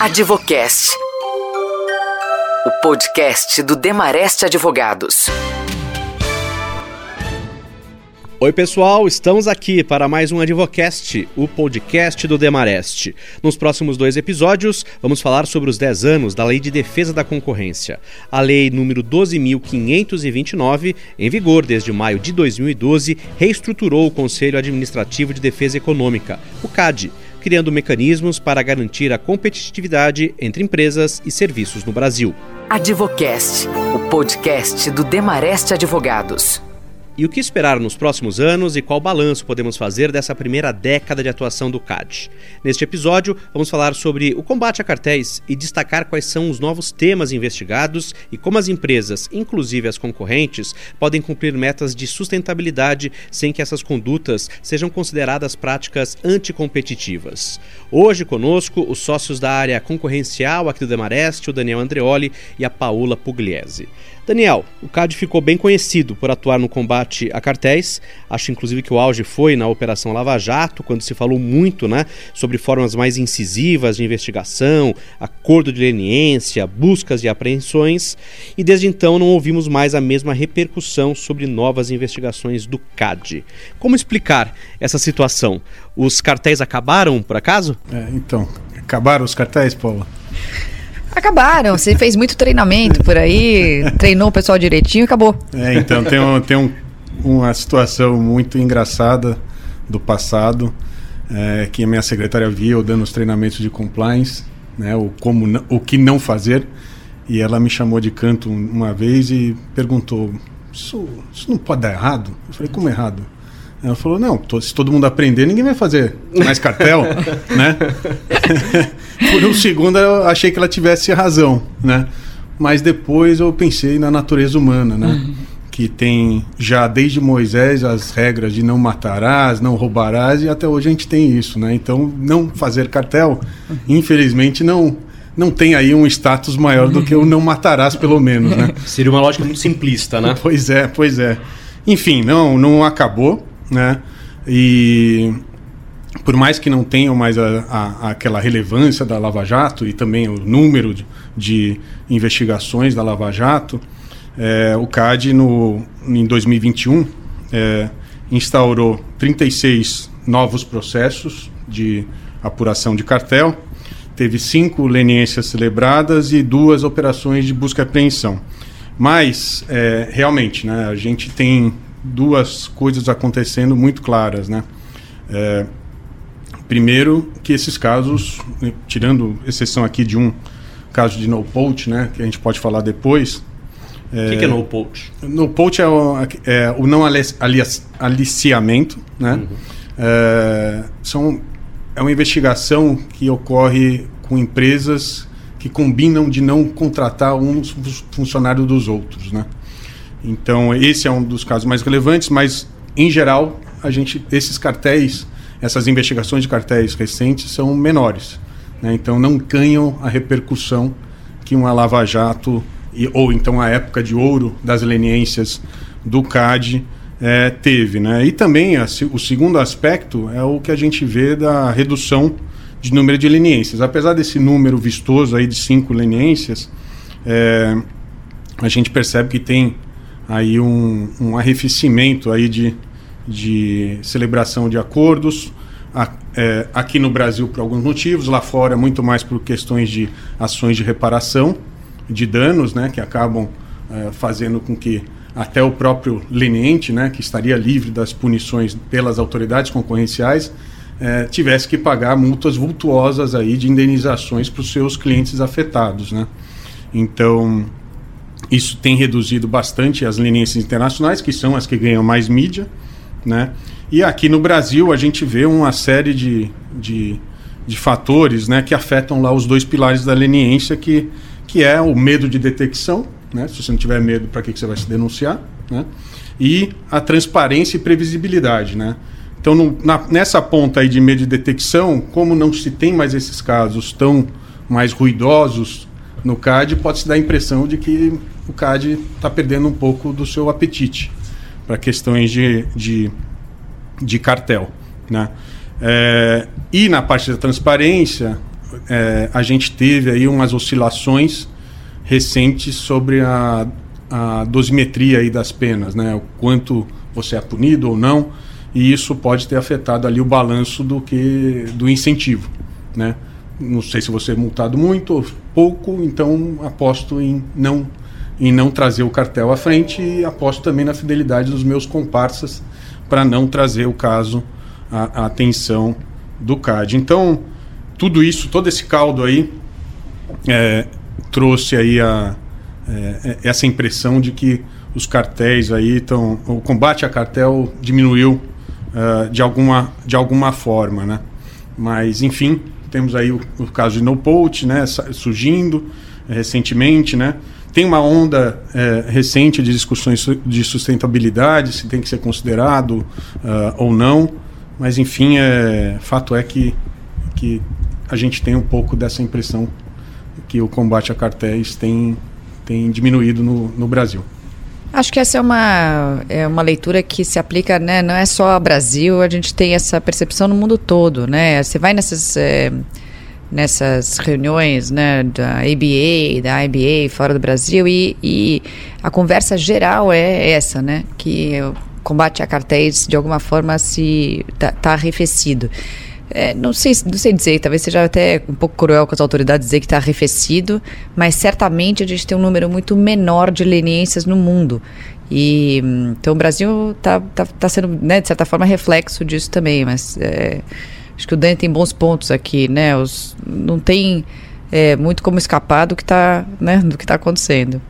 Advocast. O podcast do Demareste Advogados. Oi, pessoal, estamos aqui para mais um Advocast, o podcast do Demareste. Nos próximos dois episódios, vamos falar sobre os 10 anos da Lei de Defesa da Concorrência. A Lei número 12.529, em vigor desde maio de 2012, reestruturou o Conselho Administrativo de Defesa Econômica, o CAD, criando mecanismos para garantir a competitividade entre empresas e serviços no Brasil. Advocast, o podcast do Demareste Advogados. E o que esperar nos próximos anos e qual balanço podemos fazer dessa primeira década de atuação do CAD? Neste episódio, vamos falar sobre o combate a cartéis e destacar quais são os novos temas investigados e como as empresas, inclusive as concorrentes, podem cumprir metas de sustentabilidade sem que essas condutas sejam consideradas práticas anticompetitivas. Hoje conosco os sócios da área concorrencial aqui do Demareste, o Daniel Andreoli e a Paola Pugliese. Daniel, o CAD ficou bem conhecido por atuar no combate a cartéis. Acho inclusive que o auge foi na Operação Lava Jato, quando se falou muito né, sobre formas mais incisivas de investigação, acordo de leniência, buscas e apreensões. E desde então não ouvimos mais a mesma repercussão sobre novas investigações do CAD. Como explicar essa situação? Os cartéis acabaram, por acaso? É, então, acabaram os cartéis, Paula? Acabaram. Você fez muito treinamento por aí, treinou o pessoal direitinho e acabou. É, então tem, um, tem um, uma situação muito engraçada do passado é, que a minha secretária viu dando os treinamentos de compliance, né, o, como, o que não fazer. E ela me chamou de canto uma vez e perguntou: Isso, isso não pode dar errado? Eu falei: Como errado? Ela falou: Não, se todo mundo aprender, ninguém vai fazer mais cartel, né? Por um segundo eu achei que ela tivesse razão, né? Mas depois eu pensei na natureza humana, né? Uhum. Que tem já desde Moisés as regras de não matarás, não roubarás, e até hoje a gente tem isso, né? Então, não fazer cartel, infelizmente, não não tem aí um status maior do que o não matarás, pelo menos, né? Seria uma lógica muito simplista, né? Pois é, pois é. Enfim, não, não acabou, né? E por mais que não tenham mais a, a, aquela relevância da Lava Jato e também o número de, de investigações da Lava Jato, é, o CAD no, em 2021 é, instaurou 36 novos processos de apuração de cartel, teve cinco leniências celebradas e duas operações de busca e apreensão. Mas, é, realmente, né, a gente tem duas coisas acontecendo muito claras. Né? É, Primeiro, que esses casos, né, tirando exceção aqui de um caso de no poach, né, que a gente pode falar depois. O é, que, que, é no poach? No poach é o, é o não aliciamento, né? Uhum. É, são, é uma investigação que ocorre com empresas que combinam de não contratar um funcionário dos outros, né? Então esse é um dos casos mais relevantes, mas em geral a gente esses cartéis essas investigações de cartéis recentes são menores. Né? Então não ganham a repercussão que uma Lava Jato, e, ou então a época de ouro das leniências do CAD é, teve. Né? E também a, o segundo aspecto é o que a gente vê da redução de número de leniências. Apesar desse número vistoso aí de cinco leniências, é, a gente percebe que tem aí um, um arrefecimento aí de, de celebração de acordos. É, aqui no Brasil por alguns motivos, lá fora muito mais por questões de ações de reparação de danos, né, que acabam é, fazendo com que até o próprio leniente, né, que estaria livre das punições pelas autoridades concorrenciais, é, tivesse que pagar multas vultuosas aí de indenizações para os seus clientes afetados, né? Então isso tem reduzido bastante as leniências internacionais, que são as que ganham mais mídia, né? E aqui no Brasil a gente vê uma série de, de, de fatores né, que afetam lá os dois pilares da leniência, que, que é o medo de detecção, né? se você não tiver medo, para que, que você vai se denunciar? Né? E a transparência e previsibilidade. Né? Então, no, na, nessa ponta aí de medo de detecção, como não se tem mais esses casos tão mais ruidosos no CAD, pode-se dar a impressão de que o CAD está perdendo um pouco do seu apetite para questões de, de, de, cartel. Né? É, e na parte da transparência, é, a gente teve aí umas oscilações recentes sobre a, a dosimetria aí das penas, né? O quanto você é punido ou não, e isso pode ter afetado ali o balanço do que do incentivo, né? Não sei se você é multado muito ou pouco, então aposto em não em não trazer o cartel à frente e aposto também na fidelidade dos meus comparsas para não trazer o caso à, à atenção do CAD. Então, tudo isso, todo esse caldo aí é, trouxe aí a, é, essa impressão de que os cartéis aí estão. O combate a cartel diminuiu uh, de, alguma, de alguma forma, né? Mas, enfim, temos aí o, o caso de No Poach, né? Surgindo é, recentemente, né? Tem uma onda é, recente de discussões de sustentabilidade, se tem que ser considerado uh, ou não, mas enfim, é, fato é que, que a gente tem um pouco dessa impressão que o combate a cartéis tem, tem diminuído no, no Brasil. Acho que essa é uma, é uma leitura que se aplica, né? Não é só ao Brasil, a gente tem essa percepção no mundo todo, né? Você vai nessas, é, nessas reuniões, né, da ABA, da IBA fora do Brasil e, e a conversa geral é essa, né? Que o combate a cartéis de alguma forma se tá, tá arrefecido. É, não, sei, não sei dizer, talvez seja até um pouco cruel com as autoridades dizer que está arrefecido, mas certamente a gente tem um número muito menor de leniências no mundo. E então o Brasil está tá, tá sendo, né, de certa forma, reflexo disso também, mas é, acho que o Dani tem bons pontos aqui, né? Os, não tem é, muito como escapar do que está né, do que tá acontecendo.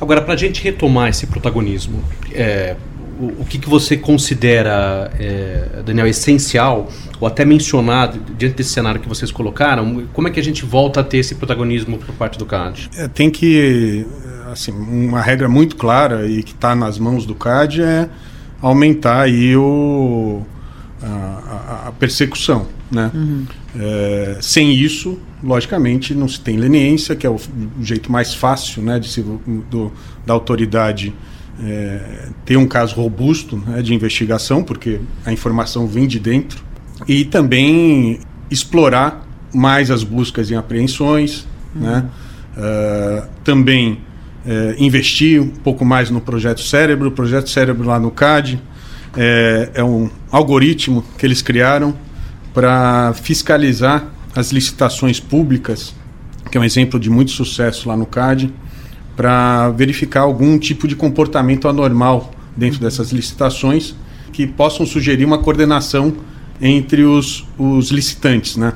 Agora, para a gente retomar esse protagonismo, é, o, o que, que você considera, é, Daniel, essencial, ou até mencionado, diante desse cenário que vocês colocaram, como é que a gente volta a ter esse protagonismo por parte do CAD? É, tem que, assim, uma regra muito clara e que está nas mãos do CAD é aumentar aí o, a, a persecução, né? Uhum. É, sem isso, logicamente, não se tem leniência, que é o, o jeito mais fácil, né, de se, do, da autoridade é, ter um caso robusto né, de investigação, porque a informação vem de dentro, e também explorar mais as buscas e apreensões, uhum. né? Uh, também uh, investir um pouco mais no Projeto Cérebro. O Projeto Cérebro lá no CAD é, é um algoritmo que eles criaram para fiscalizar as licitações públicas, que é um exemplo de muito sucesso lá no CAD para verificar algum tipo de comportamento anormal dentro dessas licitações que possam sugerir uma coordenação entre os, os licitantes, né?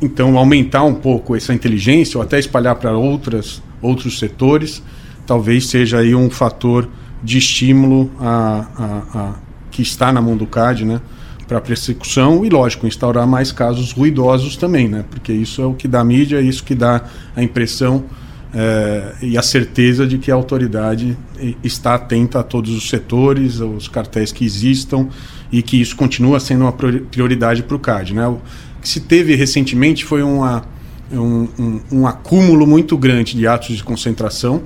Então, aumentar um pouco essa inteligência ou até espalhar para outras outros setores, talvez seja aí um fator de estímulo a, a, a que está na mão do CAD, né? Para persecução e, lógico, instaurar mais casos ruidosos também, né? Porque isso é o que dá mídia, é isso que dá a impressão é, e a certeza de que a autoridade está atenta a todos os setores, os cartéis que existam e que isso continua sendo uma prioridade para o CAD. Né? O que se teve recentemente foi uma, um, um, um acúmulo muito grande de atos de concentração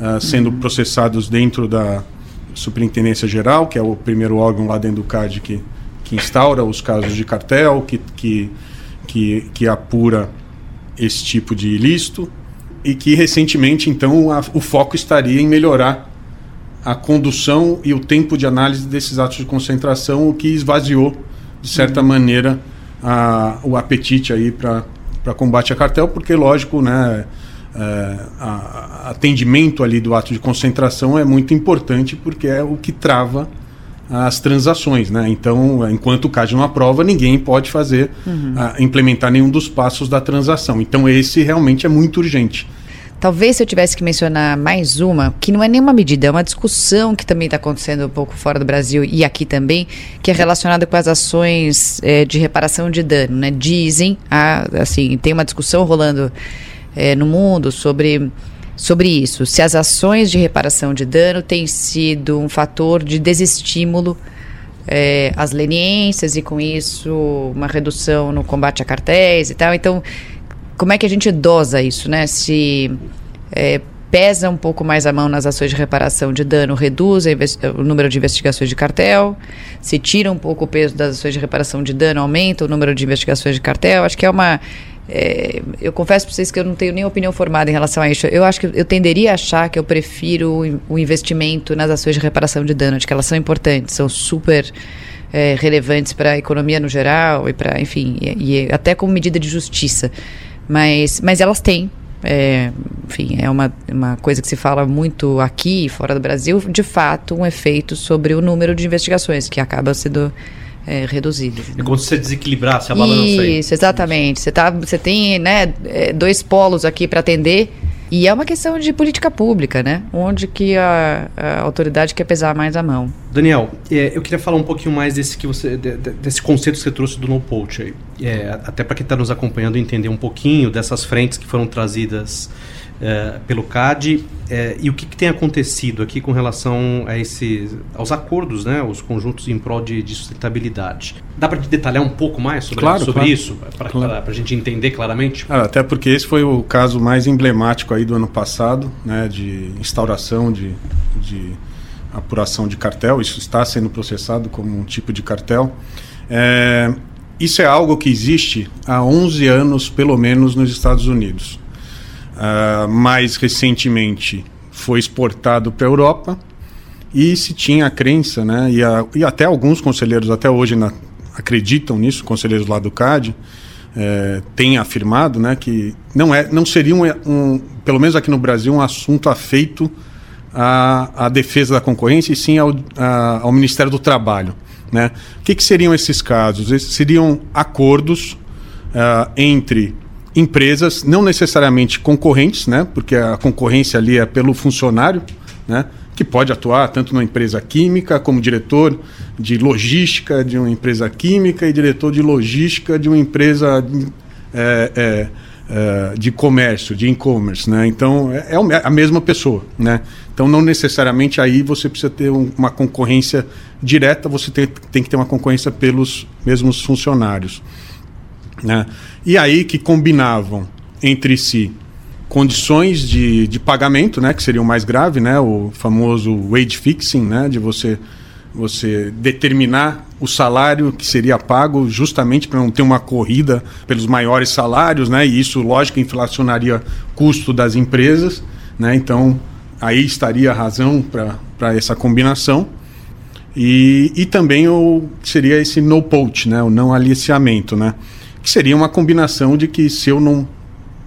uh, sendo uhum. processados dentro da Superintendência Geral, que é o primeiro órgão lá dentro do CAD que, que instaura os casos de cartel, que, que, que, que apura esse tipo de ilícito e que recentemente, então, a, o foco estaria em melhorar a condução e o tempo de análise desses atos de concentração, o que esvaziou, de certa uhum. maneira, a, o apetite aí para combate a cartel, porque, lógico, né, é, a, a atendimento ali do ato de concentração é muito importante, porque é o que trava as transações, né? Então, enquanto o CAD não aprova, ninguém pode fazer, uhum. uh, implementar nenhum dos passos da transação. Então, esse realmente é muito urgente. Talvez se eu tivesse que mencionar mais uma, que não é nenhuma medida, é uma discussão que também está acontecendo um pouco fora do Brasil e aqui também, que é relacionada com as ações é, de reparação de dano. Né? Dizem, ah, assim, tem uma discussão rolando é, no mundo sobre sobre isso, se as ações de reparação de dano têm sido um fator de desestímulo é, às leniências e com isso uma redução no combate a cartéis e tal. Então, como é que a gente dosa isso, né? Se é, pesa um pouco mais a mão nas ações de reparação de dano, reduz o número de investigações de cartel, se tira um pouco o peso das ações de reparação de dano, aumenta o número de investigações de cartel. Acho que é uma é, eu confesso para vocês que eu não tenho nem opinião formada em relação a isso. Eu acho que eu tenderia a achar que eu prefiro o investimento nas ações de reparação de dano, de que elas são importantes, são super é, relevantes para a economia no geral e para, enfim, e, e, até como medida de justiça. Mas, mas elas têm. É, enfim, é uma, uma coisa que se fala muito aqui fora do Brasil, de fato, um efeito sobre o número de investigações, que acaba sendo é, reduzidas. É como se você desequilibrasse a balança Isso, aí. exatamente. Você, tá, você tem né, é, dois polos aqui para atender e é uma questão de política pública, né? Onde que a, a autoridade quer pesar mais a mão. Daniel, é, eu queria falar um pouquinho mais desse que você, de, desse conceito que você trouxe do no poach aí. É, até para quem está nos acompanhando entender um pouquinho dessas frentes que foram trazidas é, pelo CAD é, e o que, que, tem acontecido aqui com relação a esses, aos acordos, né, os conjuntos em prol de, de sustentabilidade. Dá para detalhar um pouco mais sobre, claro, sobre claro. isso, para claro. a gente entender claramente? Ah, até porque esse foi o caso mais emblemático aí do ano passado, né, de instauração de, de apuração de cartel. Isso está sendo processado como um tipo de cartel. É, isso é algo que existe há 11 anos, pelo menos, nos Estados Unidos. Uh, mais recentemente foi exportado para a Europa e se tinha a crença, né, e, a, e até alguns conselheiros até hoje na, acreditam nisso, conselheiros lá do CAD, é, têm afirmado né, que não, é, não seria, um, um, pelo menos aqui no Brasil, um assunto afeito à, à defesa da concorrência e sim ao, a, ao Ministério do Trabalho. Né? O que, que seriam esses casos? Esses seriam acordos uh, entre empresas, não necessariamente concorrentes, né? Porque a concorrência ali é pelo funcionário, né? Que pode atuar tanto numa empresa química como diretor de logística de uma empresa química e diretor de logística de uma empresa é, é, é, de comércio, de e-commerce, né? Então é, é a mesma pessoa, né? Então não necessariamente aí você precisa ter uma concorrência direta, você tem, tem que ter uma concorrência pelos mesmos funcionários. Né? E aí que combinavam entre si condições de, de pagamento, né, que seria o mais grave, né, o famoso wage fixing, né, de você você determinar o salário que seria pago justamente para não ter uma corrida pelos maiores salários, né, e isso lógico inflacionaria custo das empresas, né, então aí estaria a razão para essa combinação. E, e também o seria esse no poach, né, o não aliciamento, né? Que seria uma combinação de que se eu não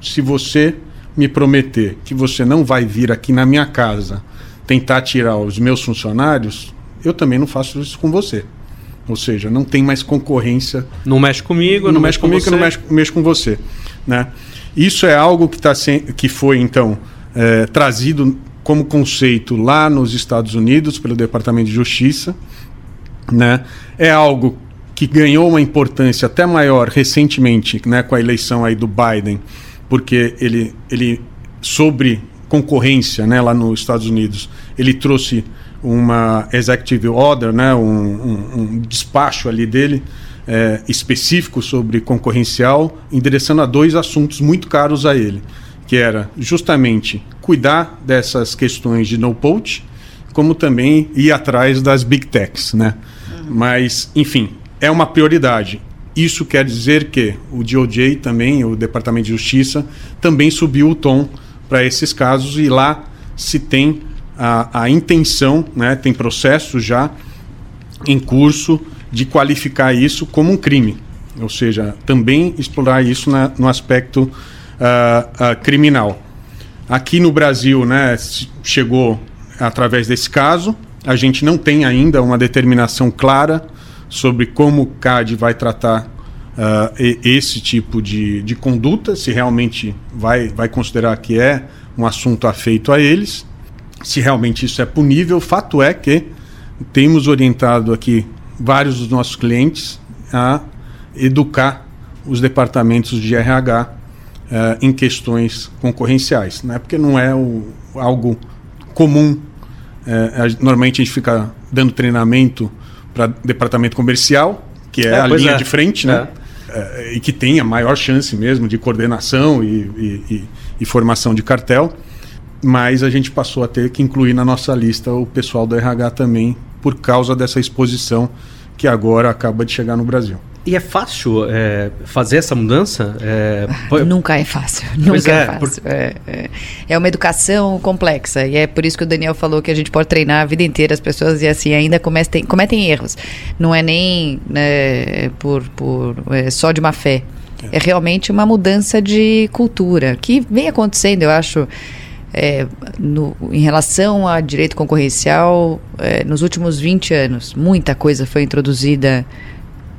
se você me prometer que você não vai vir aqui na minha casa tentar tirar os meus funcionários, eu também não faço isso com você. Ou seja, não tem mais concorrência. Não mexe comigo, não, não mexe comigo, com não mexe, mexe com você. Né? Isso é algo que, tá sem, que foi, então, é, trazido como conceito lá nos Estados Unidos pelo Departamento de Justiça. Né? É algo que ganhou uma importância até maior recentemente, né, com a eleição aí do Biden, porque ele, ele sobre concorrência, né, lá nos Estados Unidos, ele trouxe uma executive order, né, um, um, um despacho ali dele é, específico sobre concorrencial, endereçando a dois assuntos muito caros a ele, que era justamente cuidar dessas questões de no poach, como também ir atrás das big techs, né? Uhum. Mas, enfim, é uma prioridade. Isso quer dizer que o DOJ também, o Departamento de Justiça, também subiu o tom para esses casos e lá se tem a, a intenção, né, tem processo já em curso de qualificar isso como um crime. Ou seja, também explorar isso na, no aspecto uh, uh, criminal. Aqui no Brasil, né, chegou através desse caso, a gente não tem ainda uma determinação clara sobre como o CAD vai tratar uh, esse tipo de, de conduta, se realmente vai, vai considerar que é um assunto afeito a eles, se realmente isso é punível. Fato é que temos orientado aqui vários dos nossos clientes a educar os departamentos de RH uh, ah, em questões concorrenciais, né? porque não é o, algo comum. Uh, normalmente a gente fica dando treinamento para departamento comercial, que é, é a linha é. de frente, né? É. e que tem a maior chance mesmo de coordenação e, e, e, e, formação de cartel. Mas a gente passou a ter que incluir na nossa lista o pessoal do RH também, por causa dessa exposição que agora acaba de chegar no Brasil. E é fácil é, fazer essa mudança? É, nunca é fácil. Nunca é, é, fácil. Por... É, é, é, uma educação complexa. E é por isso que o Daniel falou que a gente pode treinar a vida inteira as pessoas e assim ainda cometem, cometem erros. Não é nem né, por, por é, só de má fé. É realmente uma mudança de cultura que vem acontecendo, eu acho. É, no, em relação a direito concorrencial, é, nos últimos 20 anos, muita coisa foi introduzida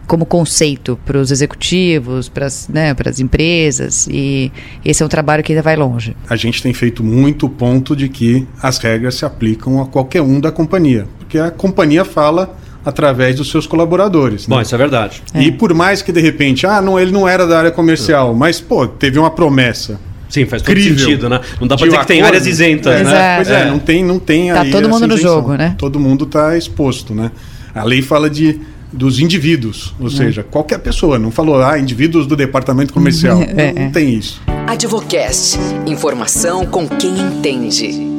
como conceito para os executivos, para as né, empresas, e esse é um trabalho que ainda vai longe. A gente tem feito muito ponto de que as regras se aplicam a qualquer um da companhia, porque a companhia fala através dos seus colaboradores. Bom, né? isso é verdade. E é. por mais que de repente, ah, não, ele não era da área comercial, mas pô, teve uma promessa. Sim, faz todo sentido, né? Não dá para dizer que tem áreas isentas, é, né? Pois é, é, não tem, não tem tá todo mundo no jogo, né? Todo mundo está exposto, né? A lei fala de dos indivíduos, ou é. seja, qualquer pessoa. Não falou, ah, indivíduos do departamento comercial. É, não, não tem isso. Advocast. Informação com quem entende.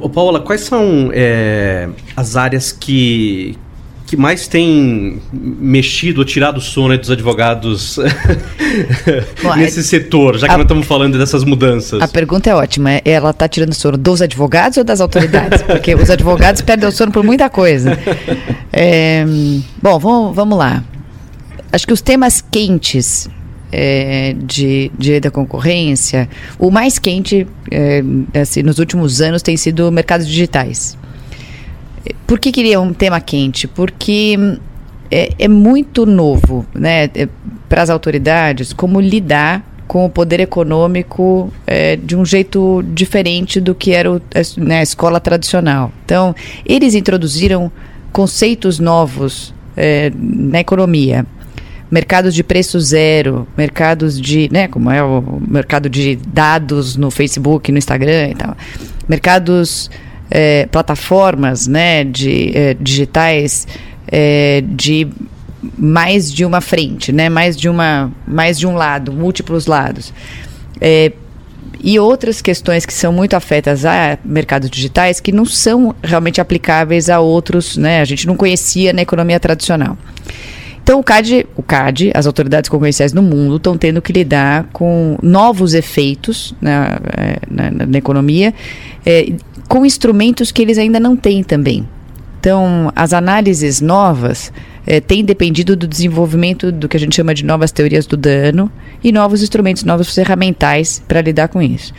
Ô Paula, quais são é, as áreas que, que mais tem mexido ou tirado o sono dos advogados Bom, nesse é, setor, já que a, nós estamos falando dessas mudanças? A pergunta é ótima. É, ela está tirando o sono dos advogados ou das autoridades? Porque os advogados perdem o sono por muita coisa. É, bom, vamos, vamos lá. Acho que os temas quentes é, de direito da concorrência, o mais quente é, assim, nos últimos anos tem sido mercados digitais. Por que queria um tema quente? Porque é, é muito novo né, é, para as autoridades como lidar com o poder econômico é, de um jeito diferente do que era o, né, a escola tradicional. Então, eles introduziram conceitos novos é, na economia. Mercados de preço zero, mercados de, né, como é o mercado de dados no Facebook, no Instagram e tal. Mercados é, plataformas né, de, é, digitais é, de mais de uma frente, né, mais, de uma, mais de um lado, múltiplos lados. É, e outras questões que são muito afetas a mercados digitais que não são realmente aplicáveis a outros, né? A gente não conhecia na economia tradicional. Então, o CAD, o CAD, as autoridades concorrenciais no mundo estão tendo que lidar com novos efeitos na, é, na, na economia é, com instrumentos que eles ainda não têm também. Então, as análises novas é, têm dependido do desenvolvimento do que a gente chama de novas teorias do dano e novos instrumentos, novos ferramentais para lidar com isso.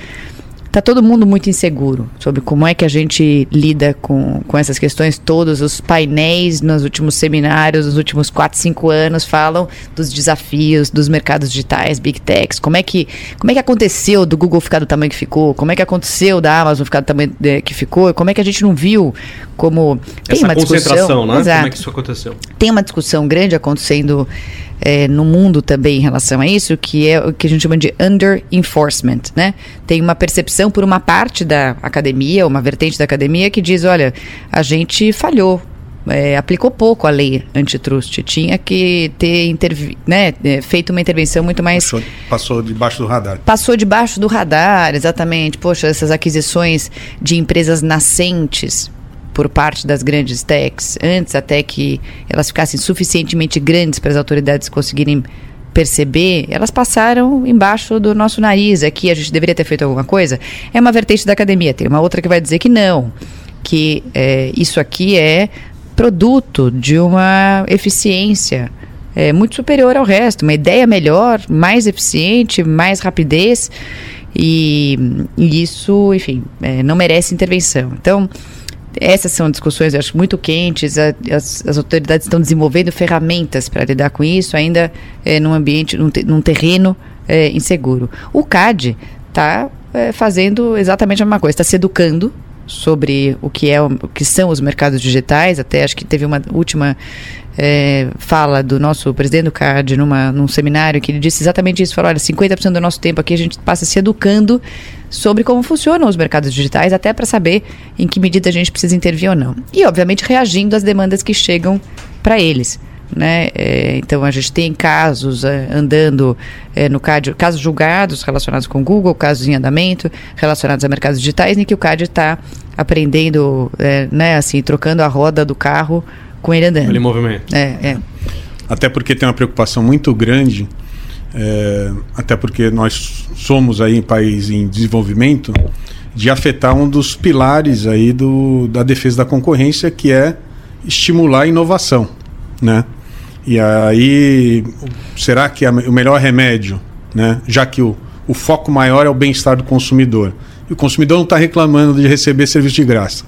Está todo mundo muito inseguro sobre como é que a gente lida com, com essas questões. Todos os painéis nos últimos seminários, nos últimos 4, 5 anos, falam dos desafios dos mercados digitais, big techs. Como é que, como é que aconteceu do Google ficar do tamanho que ficou? Como é que aconteceu da Amazon ficar do tamanho que ficou? Como é que a gente não viu como. Tem Essa uma concentração, né? Exato. Como é que isso aconteceu? Tem uma discussão grande acontecendo é, no mundo também em relação a isso, que é o que a gente chama de under enforcement, né? Tem uma percepção por uma parte da academia, uma vertente da academia que diz, olha, a gente falhou, é, aplicou pouco a lei antitrust. Tinha que ter né, é, feito uma intervenção muito mais. Passou, passou, debaixo do radar. Passou debaixo do radar, exatamente. Poxa, essas aquisições de empresas nascentes por parte das grandes techs, antes até que elas ficassem suficientemente grandes para as autoridades conseguirem perceber, elas passaram embaixo do nosso nariz. Aqui a gente deveria ter feito alguma coisa. É uma vertente da academia. Tem uma outra que vai dizer que não, que é, isso aqui é produto de uma eficiência é, muito superior ao resto, uma ideia melhor, mais eficiente, mais rapidez. E, e isso, enfim, é, não merece intervenção. Então, essas são discussões, eu acho, muito quentes. A, as, as, autoridades estão desenvolvendo ferramentas para lidar com isso, ainda é, num ambiente, num, te, num terreno é, inseguro. O CAD está é, fazendo exatamente a mesma coisa, está se educando sobre o que é o que são os mercados digitais. Até acho que teve uma última é, fala do nosso presidente do numa, num seminário que ele disse exatamente isso. Falou, olha, 50% do nosso tempo aqui a gente passa se educando sobre como funcionam os mercados digitais, até para saber em que medida a gente precisa intervir ou não. E, obviamente, reagindo às demandas que chegam para eles. Né? É, então a gente tem casos é, andando é, no CAD, casos julgados relacionados com Google, casos em andamento relacionados a mercados digitais, em que o CAD está aprendendo, é, né, assim, trocando a roda do carro com ele andando. Ele em movimento. É, é. Até porque tem uma preocupação muito grande, é, até porque nós somos aí um país em desenvolvimento, de afetar um dos pilares aí do, da defesa da concorrência, que é estimular a inovação, né? E aí, será que a, o melhor remédio, né? Já que o, o foco maior é o bem-estar do consumidor, e o consumidor não está reclamando de receber serviço de graça,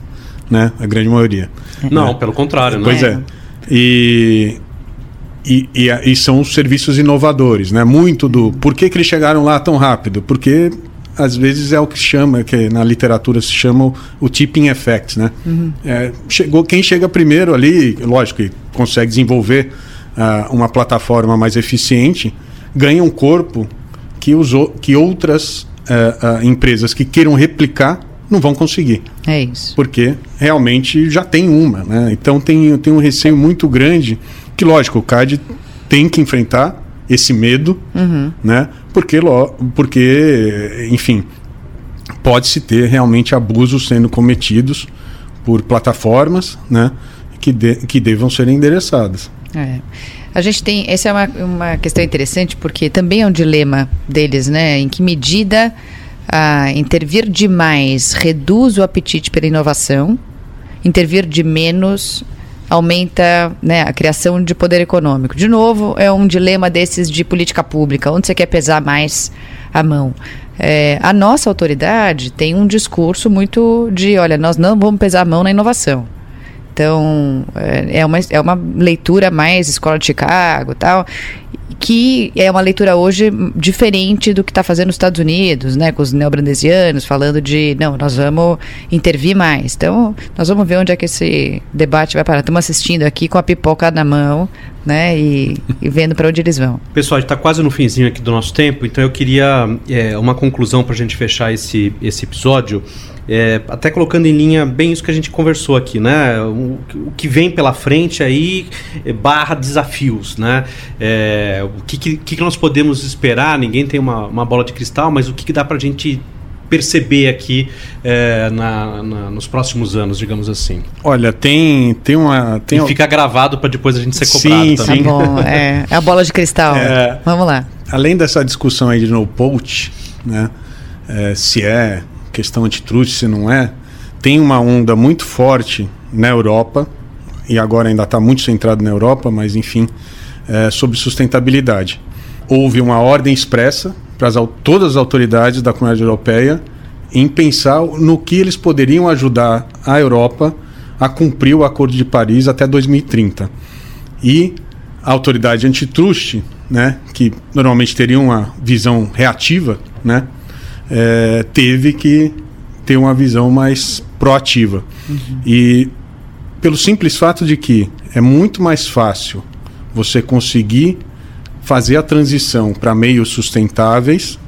né? A grande maioria. Não, né? pelo contrário, né? Pois é. E, e, e, e, são os serviços inovadores, né? Muito do por que, que eles chegaram lá tão rápido? Porque às vezes é o que chama, que na literatura se chama o, o tipping effect, né? Uhum. É, chegou quem chega primeiro ali, lógico que consegue desenvolver uh, uma plataforma mais eficiente, ganha um corpo que, os, que outras uh, uh, empresas que queiram replicar não vão conseguir. É isso. Porque realmente já tem uma, né? Então tem, tem um receio muito grande que, lógico, o CAD tem que enfrentar esse medo, uhum. né? Porque, porque, enfim, pode-se ter realmente abusos sendo cometidos por plataformas, né? Que, de, que devam ser endereçadas. É. A gente tem. Essa é uma, uma questão interessante, porque também é um dilema deles, né? Em que medida intervir demais reduz o apetite pela inovação, intervir de menos aumenta né, a criação de poder econômico. De novo, é um dilema desses de política pública, onde você quer pesar mais a mão. É, a nossa autoridade tem um discurso muito de, olha, nós não vamos pesar a mão na inovação. Então, é, é uma, é uma leitura mais escola de Chicago tal que é uma leitura hoje diferente do que está fazendo os Estados Unidos, né, com os neobrandesianos falando de não, nós vamos intervir mais. Então, nós vamos ver onde é que esse debate vai parar. Estamos assistindo aqui com a pipoca na mão, né, e, e vendo para onde eles vão. Pessoal, a gente está quase no finzinho aqui do nosso tempo, então eu queria é, uma conclusão para a gente fechar esse, esse episódio. É, até colocando em linha bem isso que a gente conversou aqui, né? O, o que vem pela frente aí é, barra desafios, né? É, o que, que, que, nós podemos esperar? Ninguém tem uma, uma bola de cristal, mas o que, que dá para a gente perceber aqui é, na, na, nos próximos anos, digamos assim? Olha, tem, tem uma. Tem e fica gravado para depois a gente ser cobrado sim, também. Tá bom, é, é a bola de cristal. É, Vamos lá. Além dessa discussão aí de no poach, né? É, se é questão antitruste, se não é, tem uma onda muito forte na Europa, e agora ainda está muito centrado na Europa, mas enfim, é, sobre sustentabilidade. Houve uma ordem expressa para as, todas as autoridades da comunidade europeia em pensar no que eles poderiam ajudar a Europa a cumprir o Acordo de Paris até 2030. E a autoridade antitruste, né, que normalmente teria uma visão reativa, né, é, teve que ter uma visão mais proativa. Uhum. E pelo simples fato de que é muito mais fácil você conseguir fazer a transição para meios sustentáveis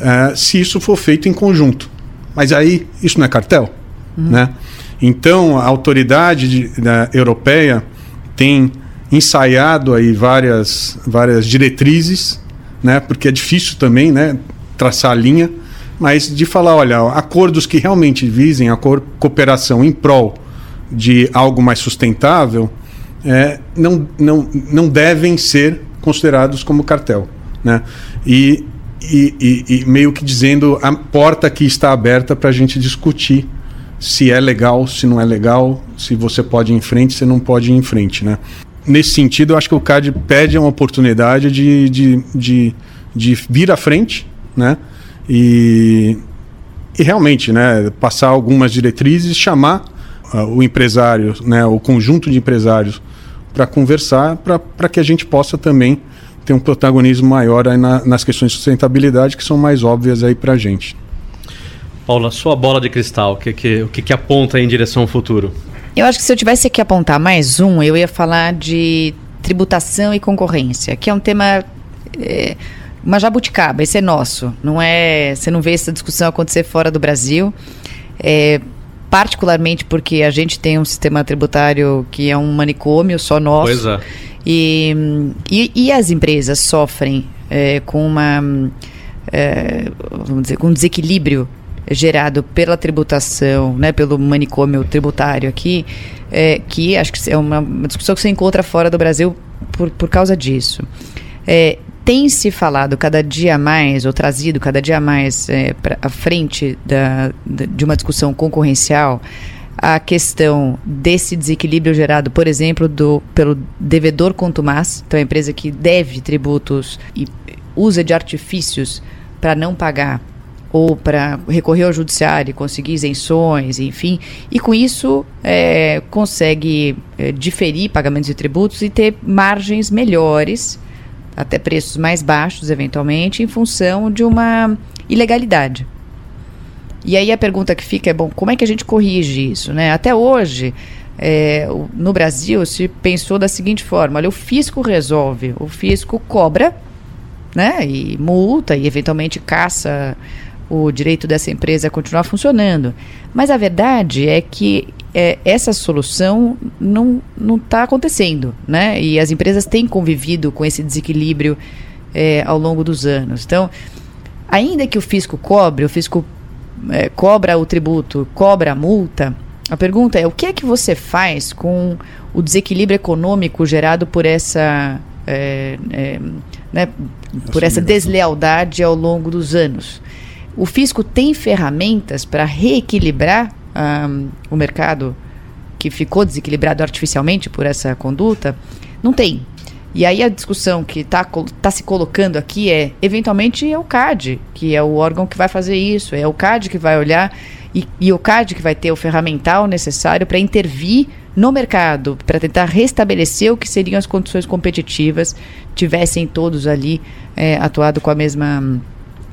é, se isso for feito em conjunto. Mas aí isso não é cartel, uhum. né? Então a autoridade de, da, europeia tem ensaiado aí várias, várias diretrizes, né? Porque é difícil também, né? Traçar a linha mas de falar, olha, acordos que realmente visem a co cooperação em prol de algo mais sustentável é, não, não, não devem ser considerados como cartel. Né? E, e, e, e meio que dizendo a porta que está aberta para a gente discutir se é legal, se não é legal, se você pode ir em frente, se não pode ir em frente. Né? Nesse sentido, eu acho que o CAD pede uma oportunidade de, de, de, de vir à frente, né? E, e realmente, né, passar algumas diretrizes, chamar uh, o empresário, né, o conjunto de empresários para conversar, para que a gente possa também ter um protagonismo maior aí na, nas questões de sustentabilidade que são mais óbvias aí para a gente. Paula, sua bola de cristal, o que, que, o que, que aponta em direção ao futuro? Eu acho que se eu tivesse que apontar mais um, eu ia falar de tributação e concorrência, que é um tema é, uma jabuticaba, esse é nosso. Não é, você não vê essa discussão acontecer fora do Brasil. É, particularmente porque a gente tem um sistema tributário que é um manicômio só nosso. Pois é. E, e, e as empresas sofrem é, com uma é, vamos dizer com um desequilíbrio gerado pela tributação, né, pelo manicômio tributário aqui, é, que acho que é uma, discussão que você encontra fora do Brasil por, por causa disso. É, tem se falado cada dia mais, ou trazido cada dia mais é, a frente da, de uma discussão concorrencial, a questão desse desequilíbrio gerado, por exemplo, do, pelo devedor contumaz, então a empresa que deve tributos e usa de artifícios para não pagar ou para recorrer ao judiciário e conseguir isenções, enfim, e com isso é, consegue é, diferir pagamentos de tributos e ter margens melhores, até preços mais baixos, eventualmente, em função de uma ilegalidade. E aí a pergunta que fica é, bom, como é que a gente corrige isso? Né? Até hoje, é, no Brasil, se pensou da seguinte forma, olha, o fisco resolve, o fisco cobra, né, e multa e eventualmente caça o direito dessa empresa a continuar funcionando. Mas a verdade é que é, essa solução não está acontecendo, né? E as empresas têm convivido com esse desequilíbrio é, ao longo dos anos. Então, ainda que o fisco cobre, o fisco é, cobra o tributo, cobra a multa, a pergunta é o que é que você faz com o desequilíbrio econômico gerado por essa, é, é, né, por essa deslealdade ao longo dos anos? O fisco tem ferramentas para reequilibrar o mercado que ficou desequilibrado artificialmente por essa conduta? Não tem. E aí a discussão que está tá se colocando aqui é, eventualmente, é o CAD, que é o órgão que vai fazer isso, é o CAD que vai olhar e, e o CAD que vai ter o ferramental necessário para intervir no mercado, para tentar restabelecer o que seriam as condições competitivas, tivessem todos ali é, atuado com a mesma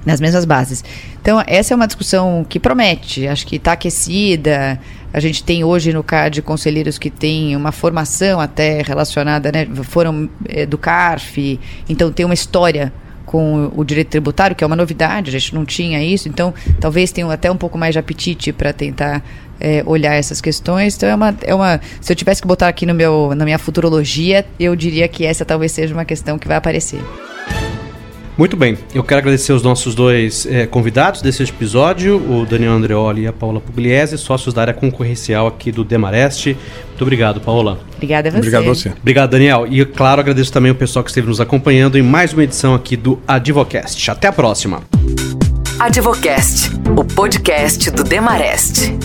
nas mesmas bases. Então, essa é uma discussão que promete, acho que está aquecida, a gente tem hoje no CAD conselheiros que têm uma formação até relacionada, né, foram é, do CARF, então tem uma história com o direito tributário, que é uma novidade, a gente não tinha isso, então talvez tenham até um pouco mais de apetite para tentar é, olhar essas questões. Então é uma, é uma. Se eu tivesse que botar aqui no meu, na minha futurologia, eu diria que essa talvez seja uma questão que vai aparecer. Muito bem, eu quero agradecer os nossos dois é, convidados desse episódio, o Daniel Andreoli e a Paula Pugliese, sócios da área concorrencial aqui do Demareste. Muito obrigado, Paula. Obrigada a você. Obrigado a você. Obrigado, Daniel. E, claro, agradeço também o pessoal que esteve nos acompanhando em mais uma edição aqui do Advocast. Até a próxima. Advocast, o podcast do Demareste.